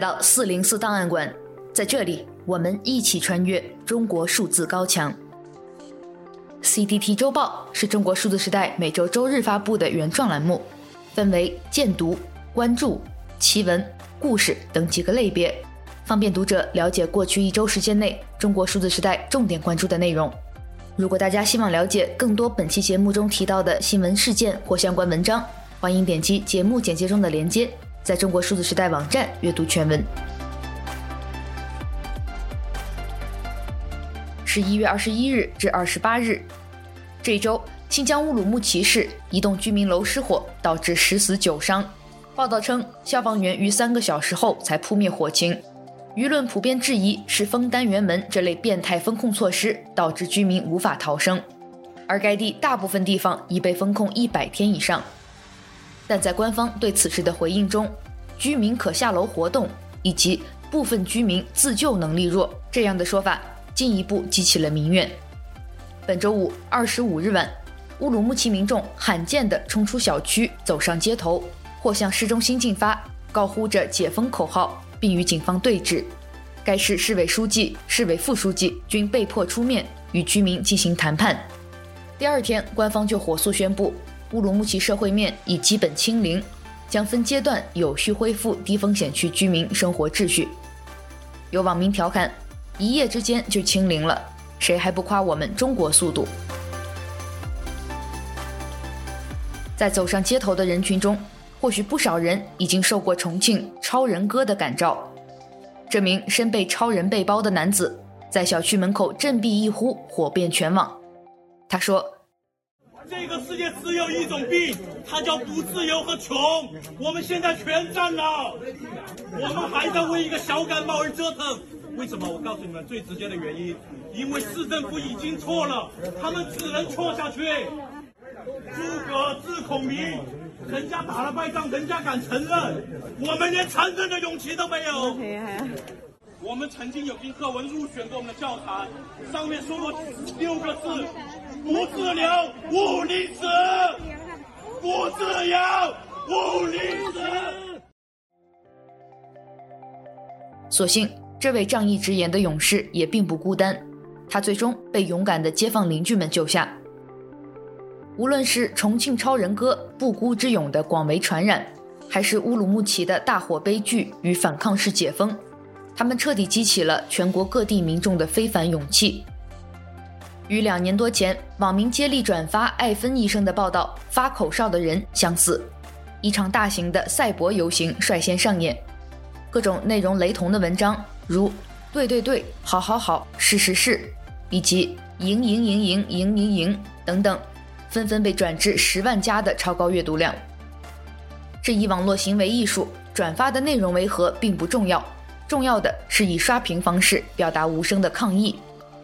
到四零四档案馆，在这里，我们一起穿越中国数字高墙。CDT 周报是中国数字时代每周周日发布的原创栏目，分为荐读、关注、奇闻、故事等几个类别，方便读者了解过去一周时间内中国数字时代重点关注的内容。如果大家希望了解更多本期节目中提到的新闻事件或相关文章，欢迎点击节目简介中的链接。在中国数字时代网站阅读全文。十一月二十一日至二十八日，这一周，新疆乌鲁木齐市一栋居民楼失火，导致十死九伤。报道称，消防员于三个小时后才扑灭火情。舆论普遍质疑是封单元门这类变态封控措施导致居民无法逃生，而该地大部分地方已被封控一百天以上。但在官方对此事的回应中，居民可下楼活动以及部分居民自救能力弱这样的说法，进一步激起了民怨。本周五二十五日晚，乌鲁木齐民众罕见地冲出小区，走上街头，或向市中心进发，高呼着解封口号，并与警方对峙。该市市委书记、市委副书记均被迫出面与居民进行谈判。第二天，官方就火速宣布。乌鲁木齐社会面已基本清零，将分阶段有序恢复低风险区居民生活秩序。有网民调侃：“一夜之间就清零了，谁还不夸我们中国速度？”在走上街头的人群中，或许不少人已经受过重庆超人哥的感召。这名身背超人背包的男子，在小区门口振臂一呼，火遍全网。他说。这个世界只有一种病，它叫不自由和穷。我们现在全占了，我们还在为一个小感冒而折腾。为什么？我告诉你们最直接的原因，因为市政府已经错了，他们只能错下去。诸葛字孔明，人家打了败仗，人家敢承认，我们连承认的勇气都没有。我们曾经有篇课文入选过我们的教材，上面说过六个字。不自由，勿宁死；不自由，勿宁死。所幸，这位仗义直言的勇士也并不孤单，他最终被勇敢的街坊邻居们救下。无论是重庆超人哥不孤之勇的广为传染，还是乌鲁木齐的大火悲剧与反抗式解封，他们彻底激起了全国各地民众的非凡勇气。与两年多前网民接力转发艾芬医生的报道、发口哨的人相似，一场大型的赛博游行率先上演，各种内容雷同的文章，如“对对对，好好好，是是是”，以及“赢赢赢赢赢赢赢”等等，纷纷被转至十万加的超高阅读量。这一网络行为艺术，转发的内容为何并不重要，重要的是以刷屏方式表达无声的抗议。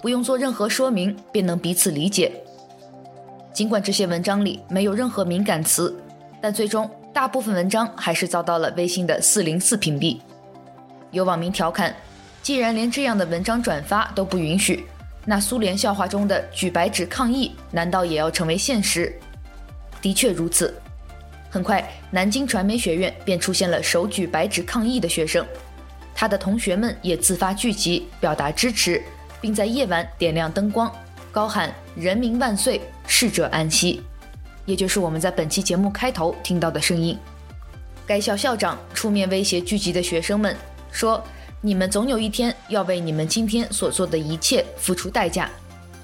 不用做任何说明，便能彼此理解。尽管这些文章里没有任何敏感词，但最终大部分文章还是遭到了微信的四零四屏蔽。有网民调侃：“既然连这样的文章转发都不允许，那苏联笑话中的举白纸抗议难道也要成为现实？”的确如此。很快，南京传媒学院便出现了手举白纸抗议的学生，他的同学们也自发聚集，表达支持。并在夜晚点亮灯光，高喊“人民万岁，逝者安息”，也就是我们在本期节目开头听到的声音。该校校长出面威胁聚集的学生们，说：“你们总有一天要为你们今天所做的一切付出代价。”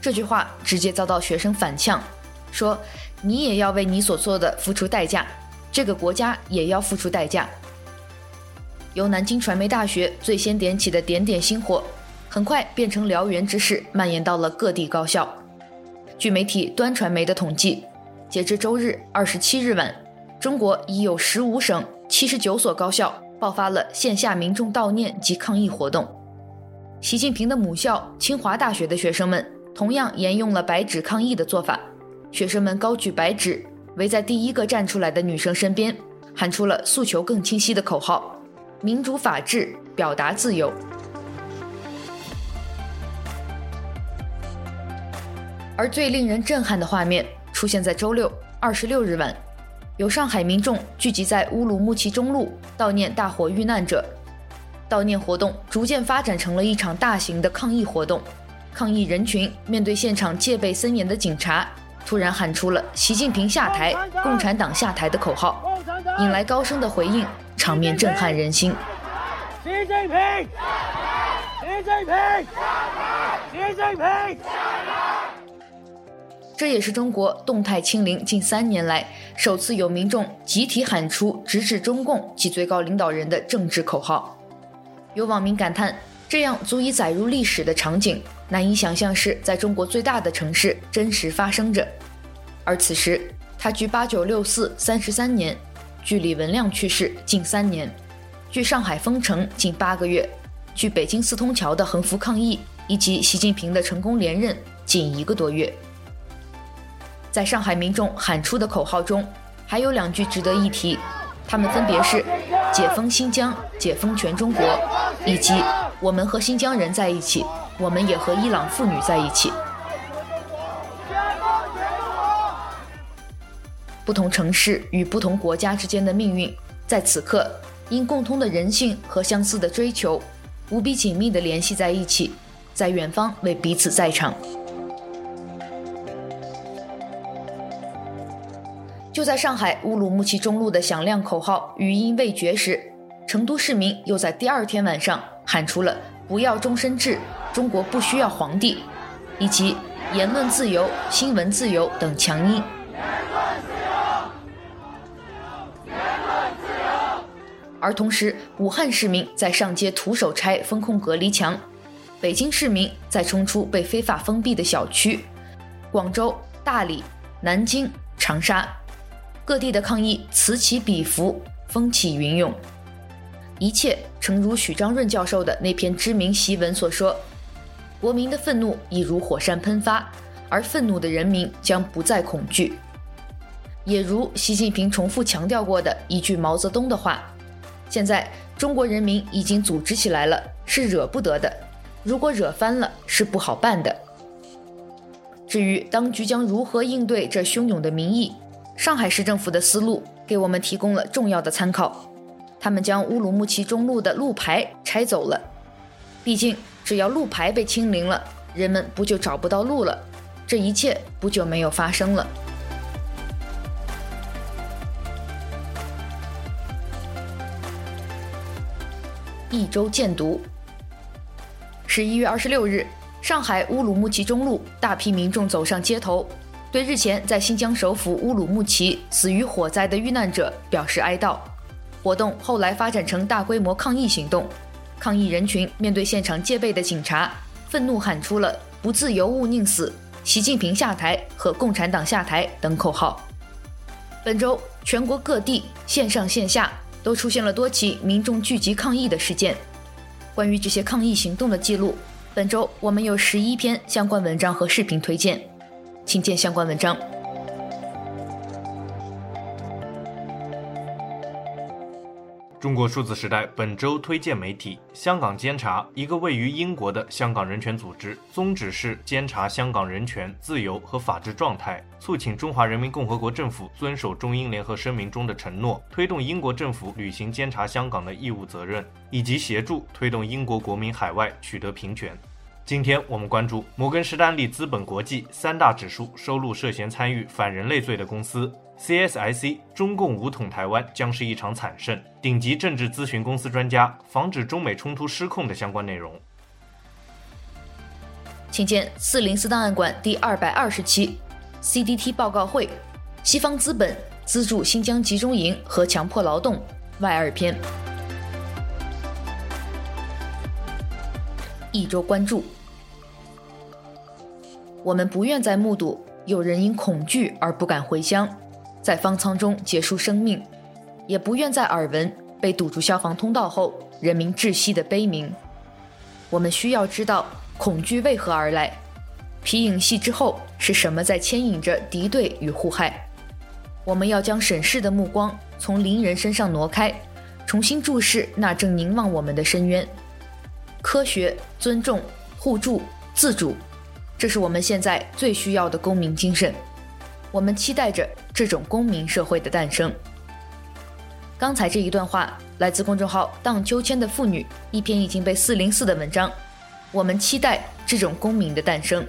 这句话直接遭到学生反呛，说：“你也要为你所做的付出代价，这个国家也要付出代价。”由南京传媒大学最先点起的点点星火。很快变成燎原之势，蔓延到了各地高校。据媒体端传媒的统计，截至周日二十七日晚，中国已有十五省七十九所高校爆发了线下民众悼念及抗议活动。习近平的母校清华大学的学生们同样沿用了白纸抗议的做法，学生们高举白纸，围在第一个站出来的女生身边，喊出了诉求更清晰的口号：民主、法治、表达自由。而最令人震撼的画面出现在周六二十六日晚，有上海民众聚集在乌鲁木齐中路悼念大火遇难者。悼念活动逐渐发展成了一场大型的抗议活动，抗议人群面对现场戒备森严的警察，突然喊出了“习近平下台，共产党下台”的口号，引来高声的回应，场面震撼人心。习近平，习近平，习近平。这也是中国动态清零近三年来首次有民众集体喊出直指中共及最高领导人的政治口号。有网民感叹，这样足以载入历史的场景，难以想象是在中国最大的城市真实发生着。而此时，他距八九六四三十三年，距李文亮去世近三年，距上海封城近八个月，距北京四通桥的横幅抗议以及习近平的成功连任仅一个多月。在上海民众喊出的口号中，还有两句值得一提，他们分别是“解封新疆，解封全中国”。以及我们和新疆人在一起，我们也和伊朗妇女在一起。不同城市与不同国家之间的命运，在此刻因共通的人性和相似的追求，无比紧密地联系在一起，在远方为彼此在场。就在上海乌鲁木齐中路的响亮口号余音未绝时。成都市民又在第二天晚上喊出了“不要终身制，中国不需要皇帝”，以及“言论自由、新闻自由”等强音。言论自由，言论自由。而同时，武汉市民在上街徒手拆封控隔离墙，北京市民在冲出被非法封闭的小区，广州、大理、南京、长沙，各地的抗议此起彼伏，风起云涌。一切诚如许章润教授的那篇知名檄文所说：“国民的愤怒已如火山喷发，而愤怒的人民将不再恐惧。”也如习近平重复强调过的一句毛泽东的话：“现在中国人民已经组织起来了，是惹不得的；如果惹翻了，是不好办的。”至于当局将如何应对这汹涌的民意，上海市政府的思路给我们提供了重要的参考。他们将乌鲁木齐中路的路牌拆走了，毕竟只要路牌被清零了，人们不就找不到路了？这一切不就没有发生了？一周见读。十一月二十六日，上海乌鲁木齐中路大批民众走上街头，对日前在新疆首府乌鲁木齐死于火灾的遇难者表示哀悼。活动后来发展成大规模抗议行动，抗议人群面对现场戒备的警察，愤怒喊出了“不自由勿宁死”、“习近平下台”和“共产党下台”等口号。本周全国各地线上线下都出现了多起民众聚集抗议的事件。关于这些抗议行动的记录，本周我们有十一篇相关文章和视频推荐，请见相关文章。中国数字时代本周推荐媒体：香港监察，一个位于英国的香港人权组织，宗旨是监察香港人权、自由和法治状态，促请中华人民共和国政府遵守中英联合声明中的承诺，推动英国政府履行监察香港的义务责任，以及协助推动英国国民海外取得平权。今天我们关注摩根士丹利资本国际三大指数收录涉嫌参与反人类罪的公司。CSIC 中共武统台湾将是一场惨胜。顶级政治咨询公司专家防止中美冲突失控的相关内容，请见四零四档案馆第二百二十期 CDT 报告会：西方资本资助新疆集中营和强迫劳动外二篇。一周关注，我们不愿再目睹有人因恐惧而不敢回乡。在方舱中结束生命，也不愿再耳闻被堵住消防通道后人民窒息的悲鸣。我们需要知道恐惧为何而来，皮影戏之后是什么在牵引着敌对与互害。我们要将审视的目光从邻人身上挪开，重新注视那正凝望我们的深渊。科学、尊重、互助、自主，这是我们现在最需要的公民精神。我们期待着这种公民社会的诞生。刚才这一段话来自公众号“荡秋千的妇女”一篇已经被四零四的文章。我们期待这种公民的诞生。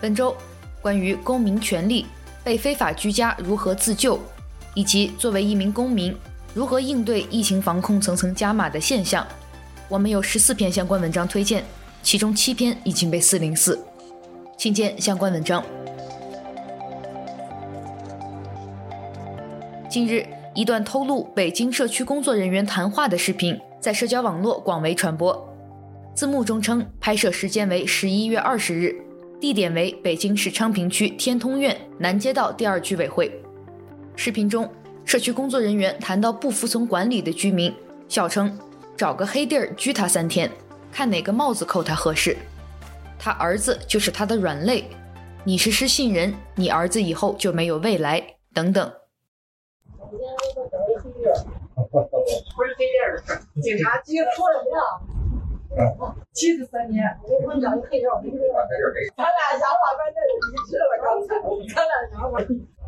本周关于公民权利、被非法居家如何自救，以及作为一名公民如何应对疫情防控层层加码的现象，我们有十四篇相关文章推荐，其中七篇已经被四零四，请见相关文章。近日，一段偷录北京社区工作人员谈话的视频在社交网络广为传播。字幕中称，拍摄时间为十一月二十日，地点为北京市昌平区天通苑南街道第二居委会。视频中，社区工作人员谈到不服从管理的居民，笑称：“找个黑地儿拘他三天，看哪个帽子扣他合适。他儿子就是他的软肋，你是失信人，你儿子以后就没有未来。”等等。不是这样的事，警察接说什么呀？七十三年，我们讲黑料，黑料，咱俩想法关键是一致了。刚才咱俩想法，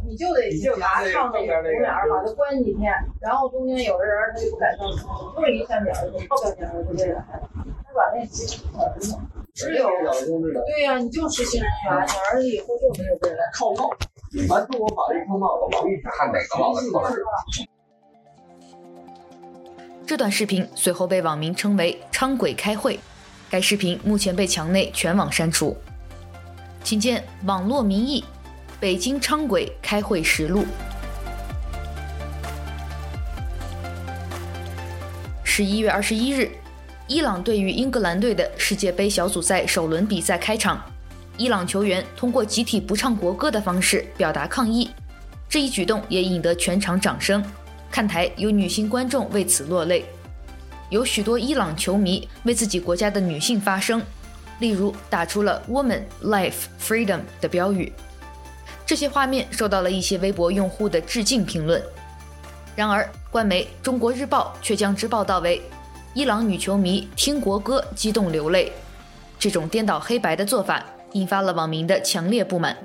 你就得就拿上那个红脸把他关几天，然后中间有的人他就不敢上，不是一下点儿，后半天就为了孩子，他把那儿子只有对呀，你就失信人员，你儿子以后就没有未来，靠帽，完自我法律靠帽子，王玉看哪个帽子合适。这段视频随后被网民称为“昌鬼开会”，该视频目前被墙内全网删除。请见网络民意：北京昌轨开会实录。十一月二十一日，伊朗对于英格兰队的世界杯小组赛首轮比赛开场，伊朗球员通过集体不唱国歌的方式表达抗议，这一举动也引得全场掌声。看台有女性观众为此落泪，有许多伊朗球迷为自己国家的女性发声，例如打出了 “Woman, Life, Freedom” 的标语。这些画面受到了一些微博用户的致敬评论。然而，官媒《中国日报》却将之报道为伊朗女球迷听国歌激动流泪。这种颠倒黑白的做法引发了网民的强烈不满。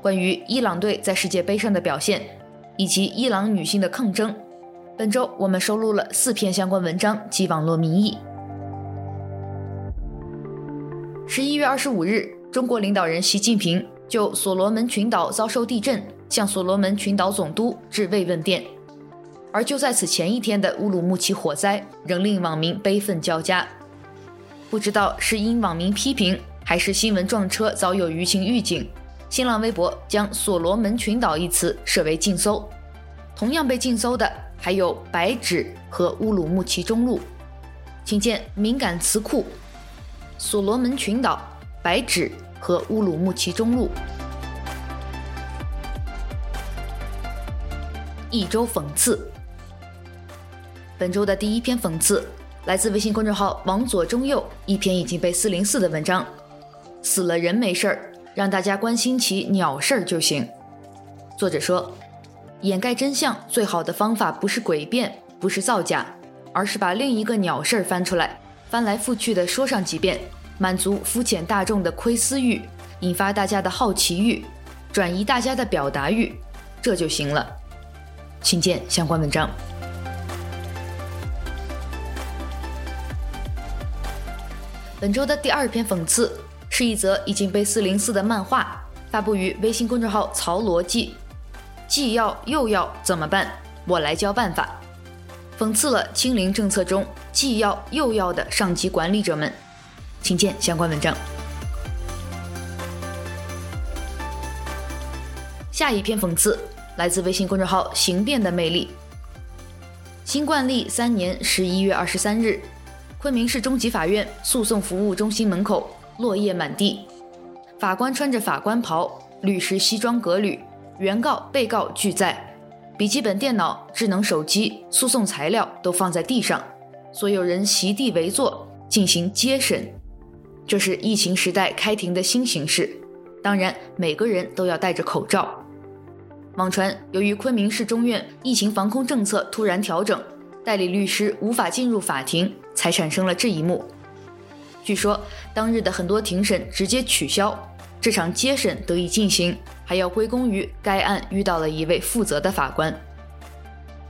关于伊朗队在世界杯上的表现，以及伊朗女性的抗争，本周我们收录了四篇相关文章及网络民意。十一月二十五日，中国领导人习近平就所罗门群岛遭受地震向所罗门群岛总督致慰问电，而就在此前一天的乌鲁木齐火灾仍令网民悲愤交加。不知道是因网民批评，还是新闻撞车早有舆情预警。新浪微博将“所罗门群岛”一词设为禁搜，同样被禁搜的还有“白纸”和“乌鲁木齐中路”。请见敏感词库：“所罗门群岛”、“白纸”和“乌鲁木齐中路”。一周讽刺。本周的第一篇讽刺来自微信公众号“往左中右”，一篇已经被四零四的文章。死了人没事儿。让大家关心起鸟事儿就行。作者说，掩盖真相最好的方法不是诡辩，不是造假，而是把另一个鸟事儿翻出来，翻来覆去的说上几遍，满足肤浅大众的窥私欲，引发大家的好奇欲，转移大家的表达欲，这就行了。请见相关文章。本周的第二篇讽刺。是一则已经被四零四的漫画发布于微信公众号“曹逻辑”，既要又要怎么办？我来教办法，讽刺了清零政策中既要又要的上级管理者们。请见相关文章。下一篇讽刺来自微信公众号“形变的魅力”。新冠历三年十一月二十三日，昆明市中级法院诉讼服务中心门口。落叶满地，法官穿着法官袍，律师西装革履，原告、被告俱在，笔记本电脑、智能手机、诉讼材料都放在地上，所有人席地围坐进行接审。这是疫情时代开庭的新形式，当然每个人都要戴着口罩。网传由于昆明市中院疫情防控政策突然调整，代理律师无法进入法庭，才产生了这一幕。据说当日的很多庭审直接取消，这场接审得以进行，还要归功于该案遇到了一位负责的法官。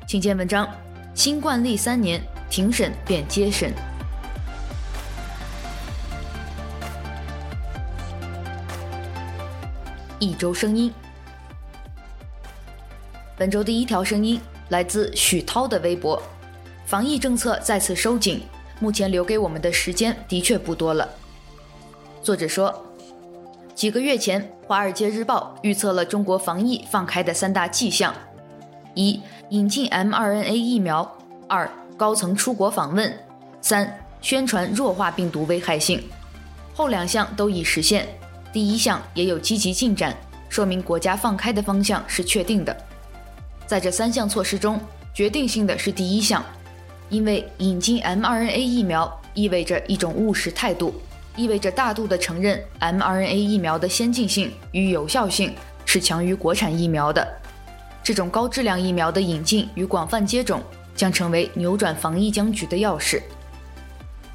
请见文章：新惯例三年，庭审变接审。一周声音，本周第一条声音来自许涛的微博：防疫政策再次收紧，目前留给我们的时间的确不多了。作者说，几个月前，《华尔街日报》预测了中国防疫放开的三大迹象：一、引进 mRNA 疫苗；二、高层出国访问；三、宣传弱化病毒危害性。后两项都已实现。第一项也有积极进展，说明国家放开的方向是确定的。在这三项措施中，决定性的是第一项，因为引进 mRNA 疫苗意味着一种务实态度，意味着大度地承认 mRNA 疫苗的先进性与有效性是强于国产疫苗的。这种高质量疫苗的引进与广泛接种将成为扭转防疫僵局的钥匙。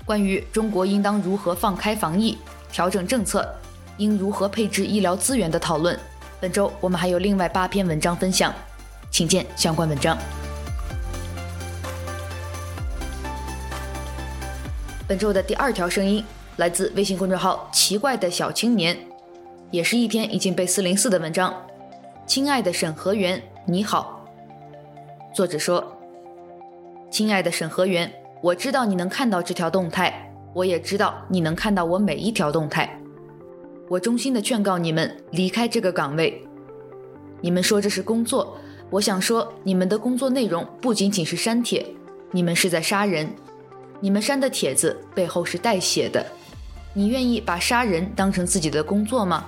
关于中国应当如何放开防疫、调整政策，应如何配置医疗资源的讨论，本周我们还有另外八篇文章分享，请见相关文章。本周的第二条声音来自微信公众号“奇怪的小青年”，也是一篇已经被四零四的文章。亲爱的审核员，你好。作者说：“亲爱的审核员，我知道你能看到这条动态，我也知道你能看到我每一条动态。”我衷心的劝告你们离开这个岗位。你们说这是工作，我想说你们的工作内容不仅仅是删帖，你们是在杀人。你们删的帖子背后是带血的。你愿意把杀人当成自己的工作吗？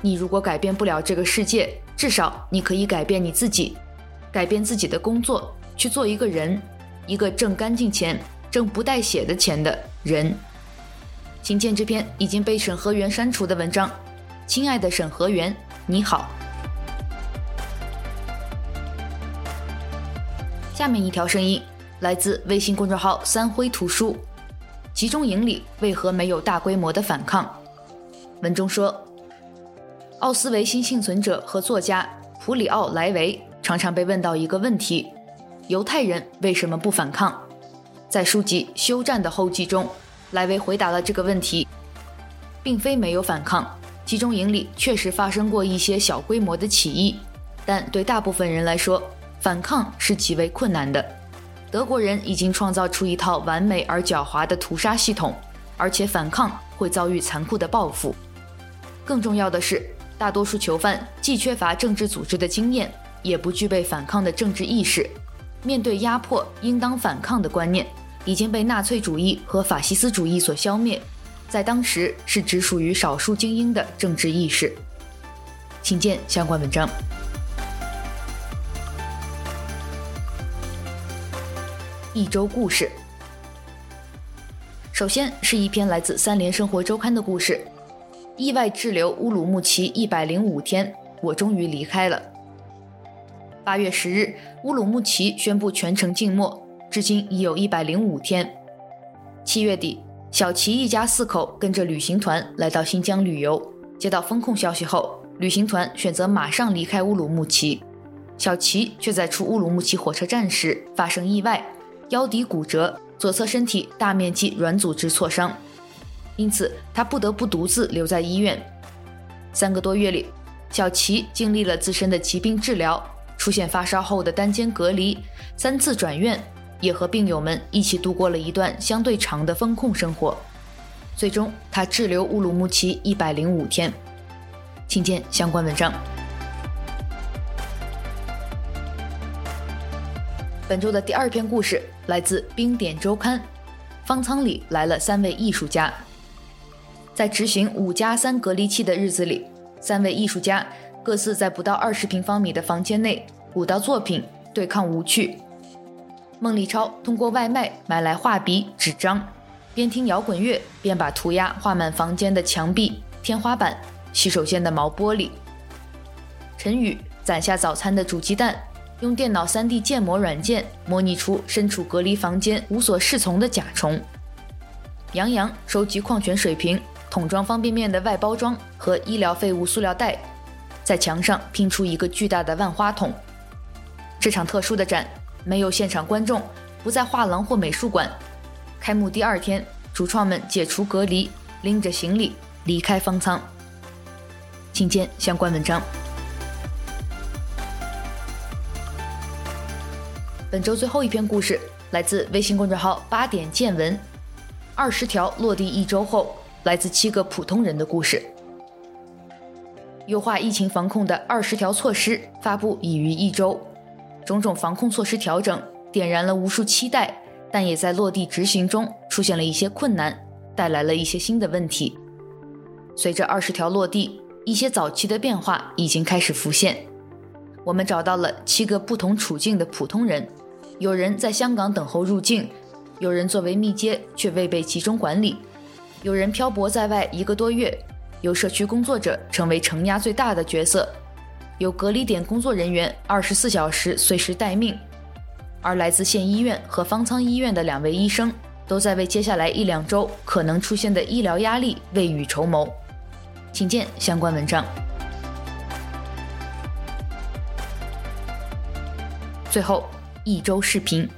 你如果改变不了这个世界，至少你可以改变你自己，改变自己的工作，去做一个人，一个挣干净钱、挣不带血的钱的人。请见这篇已经被审核员删除的文章。亲爱的审核员，你好。下面一条声音来自微信公众号“三辉图书”。集中营里为何没有大规模的反抗？文中说，奥斯维辛幸存者和作家普里奥莱维常常被问到一个问题：犹太人为什么不反抗？在书籍《休战》的后记中。莱维回答了这个问题，并非没有反抗。集中营里确实发生过一些小规模的起义，但对大部分人来说，反抗是极为困难的。德国人已经创造出一套完美而狡猾的屠杀系统，而且反抗会遭遇残酷的报复。更重要的是，大多数囚犯既缺乏政治组织的经验，也不具备反抗的政治意识。面对压迫，应当反抗的观念。已经被纳粹主义和法西斯主义所消灭，在当时是只属于少数精英的政治意识。请见相关文章。一周故事，首先是一篇来自《三联生活周刊》的故事：意外滞留乌鲁木齐一百零五天，我终于离开了。八月十日，乌鲁木齐宣布全城静默。至今已有一百零五天。七月底，小齐一家四口跟着旅行团来到新疆旅游。接到封控消息后，旅行团选择马上离开乌鲁木齐。小齐却在出乌鲁木齐火车站时发生意外，腰骶骨折，左侧身体大面积软组织挫伤，因此他不得不独自留在医院。三个多月里，小齐经历了自身的疾病治疗，出现发烧后的单间隔离，三次转院。也和病友们一起度过了一段相对长的封控生活，最终他滞留乌鲁木齐一百零五天。请见相关文章。本周的第二篇故事来自《冰点周刊》，方舱里来了三位艺术家。在执行五加三隔离期的日子里，三位艺术家各自在不到二十平方米的房间内舞蹈作品，对抗无趣。孟立超通过外卖买来画笔、纸张，边听摇滚乐边把涂鸦画满房间的墙壁、天花板、洗手间的毛玻璃。陈宇攒下早餐的煮鸡蛋，用电脑 3D 建模软件模拟出身处隔离房间无所适从的甲虫。杨洋收集矿泉水瓶、桶装方便面的外包装和医疗废物塑料袋，在墙上拼出一个巨大的万花筒。这场特殊的展没有现场观众，不在画廊或美术馆。开幕第二天，主创们解除隔离，拎着行李离开方舱。请见相关文章。本周最后一篇故事来自微信公众号“八点见闻”，二十条落地一周后，来自七个普通人的故事。优化疫情防控的二十条措施发布已逾一周，种种防控措施调整点燃了无数期待，但也在落地执行中出现了一些困难，带来了一些新的问题。随着二十条落地，一些早期的变化已经开始浮现。我们找到了七个不同处境的普通人，有人在香港等候入境，有人作为密接却未被集中管理，有人漂泊在外一个多月，由社区工作者成为承压最大的角色，有隔离点工作人员二十四小时随时待命，而来自县医院和方舱医院的两位医生都在为接下来一两周可能出现的医疗压力未雨绸缪。请见相关文章。最后一周视频。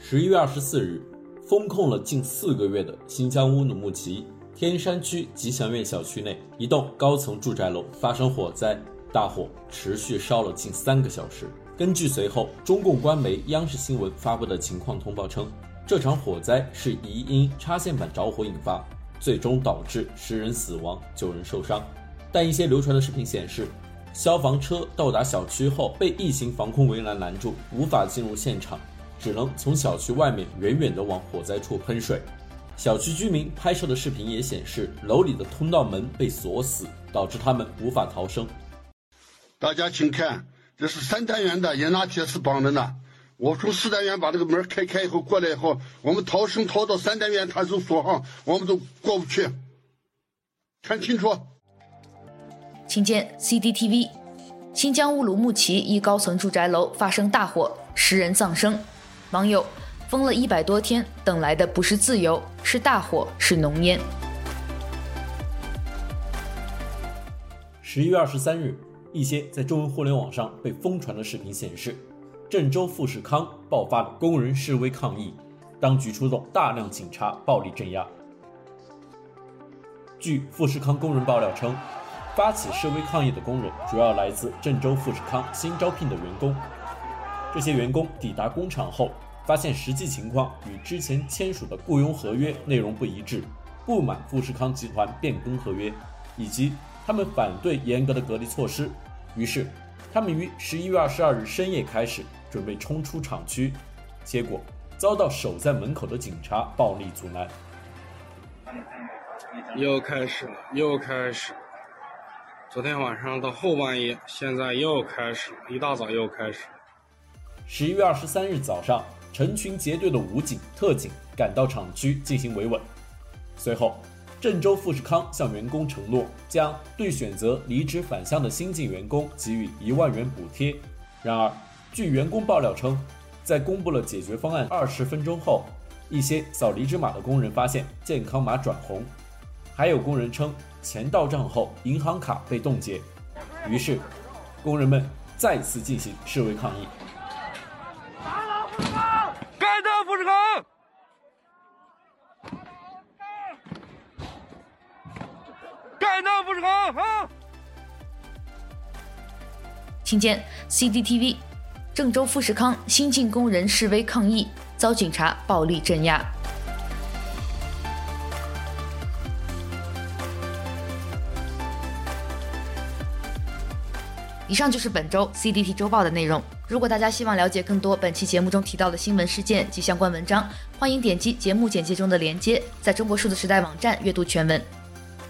十一月二十四日，封控了近四个月的新疆乌鲁木齐天山区吉祥苑小区内，一栋高层住宅楼发生火灾，大火持续烧了近三个小时。根据随后中共官媒央视新闻发布的情况通报称，这场火灾是疑因插线板着火引发。最终导致十人死亡、九人受伤，但一些流传的视频显示，消防车到达小区后被疫情防控围栏拦住，无法进入现场，只能从小区外面远远地往火灾处喷水。小区居民拍摄的视频也显示，楼里的通道门被锁死，导致他们无法逃生。大家请看，这是三单元的也拿铁丝绑着呢。我从四单元把这个门开开以后过来以后，我们逃生逃到三单元，他就锁上，我们都过不去。看清楚。请见 CCTV，新疆乌鲁木齐一高层住宅楼发生大火，十人丧生。网友：封了一百多天，等来的不是自由，是大火，是浓烟。十一月二十三日，一些在中文互联网上被疯传的视频显示。郑州富士康爆发了工人示威抗议，当局出动大量警察暴力镇压。据富士康工人爆料称，发起示威抗议的工人主要来自郑州富士康新招聘的员工。这些员工抵达工厂后，发现实际情况与之前签署的雇佣合约内容不一致，不满富士康集团变更合约，以及他们反对严格的隔离措施，于是他们于十一月二十二日深夜开始。准备冲出厂区，结果遭到守在门口的警察暴力阻拦。又开始了，又开始了。昨天晚上到后半夜，现在又开始了，一大早又开始。十一月二十三日早上，成群结队的武警、特警赶到厂区进行维稳。随后，郑州富士康向员工承诺，将对选择离职返乡的新进员工给予一万元补贴。然而，据员工爆料称，在公布了解决方案二十分钟后，一些扫离职码的工人发现健康码转红，还有工人称钱到账后银行卡被冻结，于是工人们再次进行示威抗议。打倒富士康！干掉富士康！干听！见 CCTV。郑州富士康新进工人示威抗议，遭警察暴力镇压。以上就是本周 CDT 周报的内容。如果大家希望了解更多本期节目中提到的新闻事件及相关文章，欢迎点击节目简介中的链接，在中国数字时代网站阅读全文。